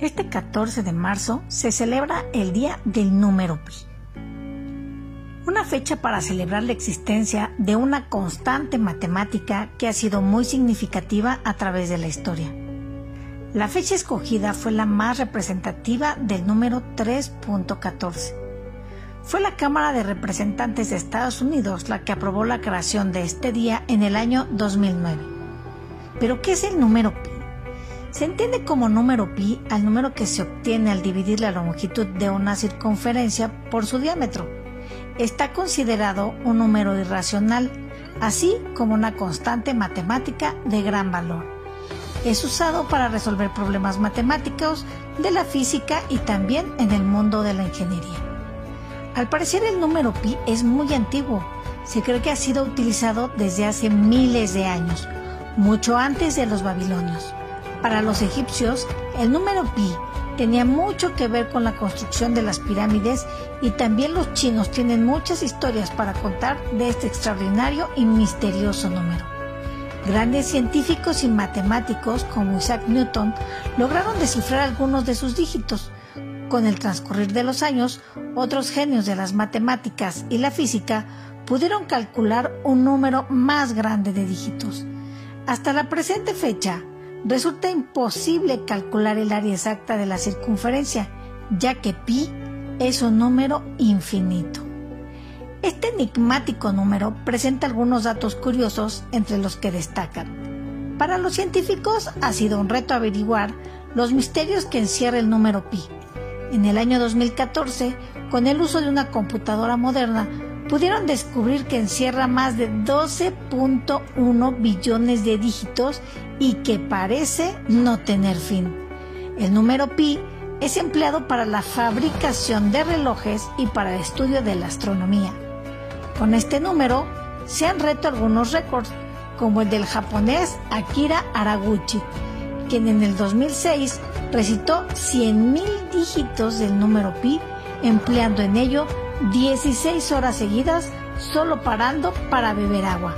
Este 14 de marzo se celebra el Día del Número Pi. Una fecha para celebrar la existencia de una constante matemática que ha sido muy significativa a través de la historia. La fecha escogida fue la más representativa del número 3.14. Fue la Cámara de Representantes de Estados Unidos la que aprobó la creación de este día en el año 2009. ¿Pero qué es el número pi? Se entiende como número pi al número que se obtiene al dividir la longitud de una circunferencia por su diámetro. Está considerado un número irracional, así como una constante matemática de gran valor. Es usado para resolver problemas matemáticos de la física y también en el mundo de la ingeniería. Al parecer el número pi es muy antiguo. Se cree que ha sido utilizado desde hace miles de años, mucho antes de los babilonios. Para los egipcios, el número pi tenía mucho que ver con la construcción de las pirámides y también los chinos tienen muchas historias para contar de este extraordinario y misterioso número. Grandes científicos y matemáticos como Isaac Newton lograron descifrar algunos de sus dígitos. Con el transcurrir de los años, otros genios de las matemáticas y la física pudieron calcular un número más grande de dígitos. Hasta la presente fecha, resulta imposible calcular el área exacta de la circunferencia, ya que pi es un número infinito. Este enigmático número presenta algunos datos curiosos entre los que destacan. Para los científicos ha sido un reto averiguar los misterios que encierra el número pi. En el año 2014, con el uso de una computadora moderna, pudieron descubrir que encierra más de 12.1 billones de dígitos y que parece no tener fin. El número pi es empleado para la fabricación de relojes y para el estudio de la astronomía. Con este número se han reto algunos récords, como el del japonés Akira Araguchi, quien en el 2006 recitó 100.000 dígitos del número pi, empleando en ello 16 horas seguidas solo parando para beber agua.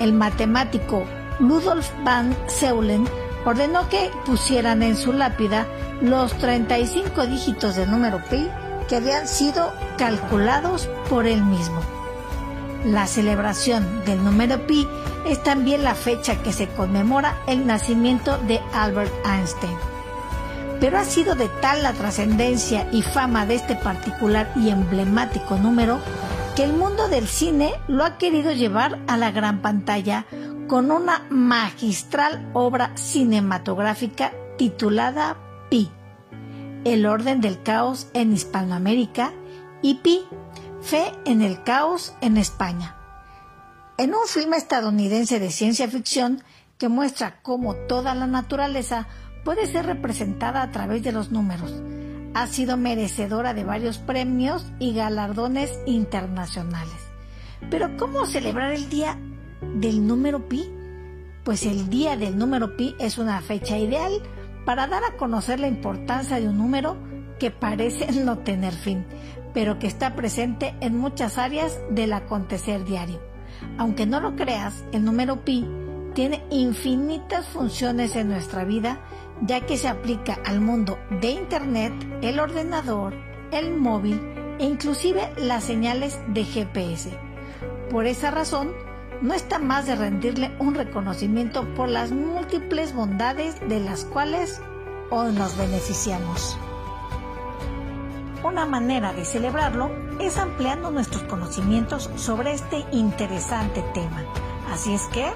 El matemático Ludolf van Seulen ordenó que pusieran en su lápida los 35 dígitos del número pi que habían sido calculados por él mismo. La celebración del número pi es también la fecha que se conmemora el nacimiento de Albert Einstein pero ha sido de tal la trascendencia y fama de este particular y emblemático número que el mundo del cine lo ha querido llevar a la gran pantalla con una magistral obra cinematográfica titulada Pi, El orden del caos en Hispanoamérica y Pi, Fe en el caos en España. En un filme estadounidense de ciencia ficción que muestra cómo toda la naturaleza puede ser representada a través de los números. Ha sido merecedora de varios premios y galardones internacionales. Pero ¿cómo celebrar el día del número pi? Pues el día del número pi es una fecha ideal para dar a conocer la importancia de un número que parece no tener fin, pero que está presente en muchas áreas del acontecer diario. Aunque no lo creas, el número pi tiene infinitas funciones en nuestra vida ya que se aplica al mundo de Internet, el ordenador, el móvil e inclusive las señales de GPS. Por esa razón, no está más de rendirle un reconocimiento por las múltiples bondades de las cuales nos beneficiamos. Una manera de celebrarlo es ampliando nuestros conocimientos sobre este interesante tema. Así es que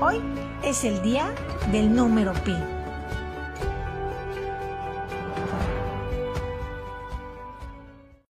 hoy es el día del número pi.